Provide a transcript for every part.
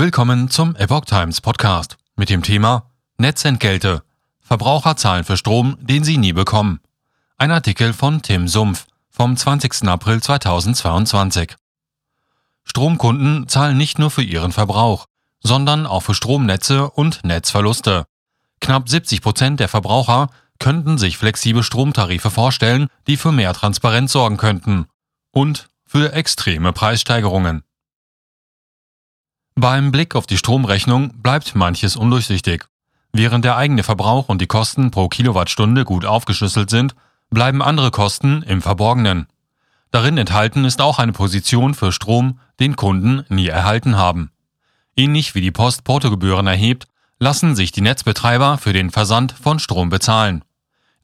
Willkommen zum Epoch Times Podcast mit dem Thema Netzentgelte. Verbraucher zahlen für Strom, den sie nie bekommen. Ein Artikel von Tim Sumpf vom 20. April 2022. Stromkunden zahlen nicht nur für ihren Verbrauch, sondern auch für Stromnetze und Netzverluste. Knapp 70 Prozent der Verbraucher könnten sich flexible Stromtarife vorstellen, die für mehr Transparenz sorgen könnten und für extreme Preissteigerungen. Beim Blick auf die Stromrechnung bleibt manches undurchsichtig. Während der eigene Verbrauch und die Kosten pro Kilowattstunde gut aufgeschlüsselt sind, bleiben andere Kosten im Verborgenen. Darin enthalten ist auch eine Position für Strom, den Kunden nie erhalten haben. Ähnlich wie die Post Portogebühren erhebt, lassen sich die Netzbetreiber für den Versand von Strom bezahlen.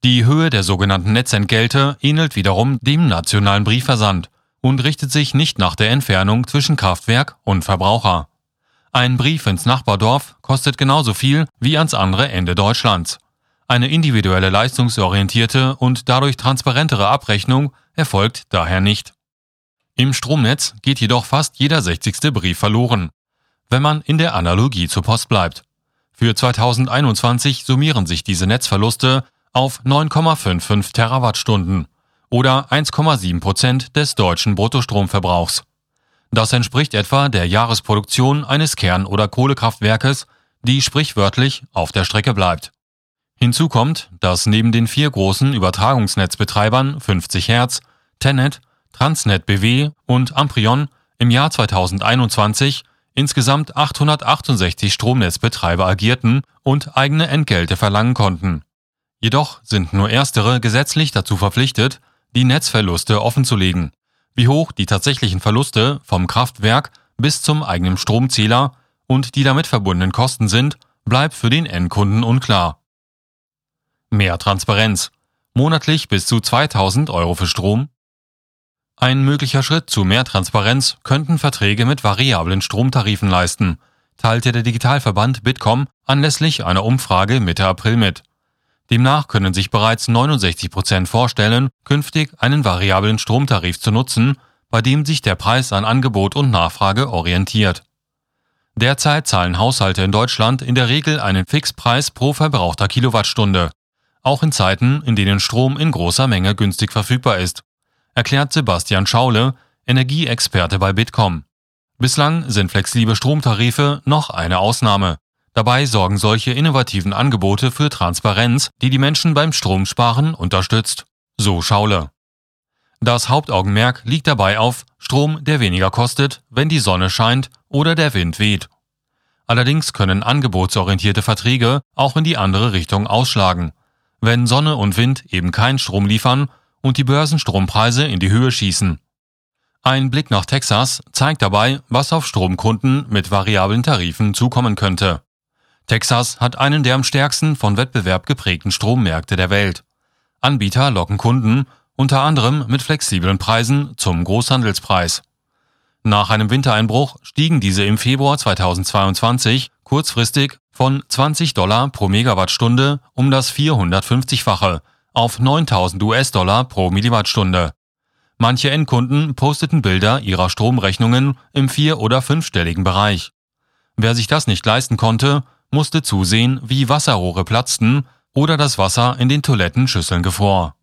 Die Höhe der sogenannten Netzentgelte ähnelt wiederum dem nationalen Briefversand und richtet sich nicht nach der Entfernung zwischen Kraftwerk und Verbraucher. Ein Brief ins Nachbardorf kostet genauso viel wie ans andere Ende Deutschlands. Eine individuelle leistungsorientierte und dadurch transparentere Abrechnung erfolgt daher nicht. Im Stromnetz geht jedoch fast jeder 60. Brief verloren, wenn man in der Analogie zur Post bleibt. Für 2021 summieren sich diese Netzverluste auf 9,55 Terawattstunden oder 1,7 Prozent des deutschen Bruttostromverbrauchs. Das entspricht etwa der Jahresproduktion eines Kern- oder Kohlekraftwerkes, die sprichwörtlich auf der Strecke bleibt. Hinzu kommt, dass neben den vier großen Übertragungsnetzbetreibern 50 Hertz, Tenet, Transnet BW und Amprion im Jahr 2021 insgesamt 868 Stromnetzbetreiber agierten und eigene Entgelte verlangen konnten. Jedoch sind nur erstere gesetzlich dazu verpflichtet, die Netzverluste offenzulegen. Wie hoch die tatsächlichen Verluste vom Kraftwerk bis zum eigenen Stromzähler und die damit verbundenen Kosten sind, bleibt für den Endkunden unklar. Mehr Transparenz. Monatlich bis zu 2000 Euro für Strom. Ein möglicher Schritt zu mehr Transparenz könnten Verträge mit variablen Stromtarifen leisten, teilte der Digitalverband Bitkom anlässlich einer Umfrage Mitte April mit. Demnach können sich bereits 69 Prozent vorstellen, künftig einen variablen Stromtarif zu nutzen, bei dem sich der Preis an Angebot und Nachfrage orientiert. Derzeit zahlen Haushalte in Deutschland in der Regel einen Fixpreis pro verbrauchter Kilowattstunde, auch in Zeiten, in denen Strom in großer Menge günstig verfügbar ist, erklärt Sebastian Schaule, Energieexperte bei Bitkom. Bislang sind flexible Stromtarife noch eine Ausnahme. Dabei sorgen solche innovativen Angebote für Transparenz, die die Menschen beim Stromsparen unterstützt. So Schaule. Das Hauptaugenmerk liegt dabei auf Strom, der weniger kostet, wenn die Sonne scheint oder der Wind weht. Allerdings können angebotsorientierte Verträge auch in die andere Richtung ausschlagen. Wenn Sonne und Wind eben keinen Strom liefern und die Börsenstrompreise in die Höhe schießen. Ein Blick nach Texas zeigt dabei, was auf Stromkunden mit variablen Tarifen zukommen könnte. Texas hat einen der am stärksten von Wettbewerb geprägten Strommärkte der Welt. Anbieter locken Kunden, unter anderem mit flexiblen Preisen, zum Großhandelspreis. Nach einem Wintereinbruch stiegen diese im Februar 2022 kurzfristig von 20 Dollar pro Megawattstunde um das 450-fache auf 9000 US-Dollar pro Milliwattstunde. Manche Endkunden posteten Bilder ihrer Stromrechnungen im vier- oder fünfstelligen Bereich. Wer sich das nicht leisten konnte, musste zusehen, wie Wasserrohre platzten oder das Wasser in den Toilettenschüsseln gefror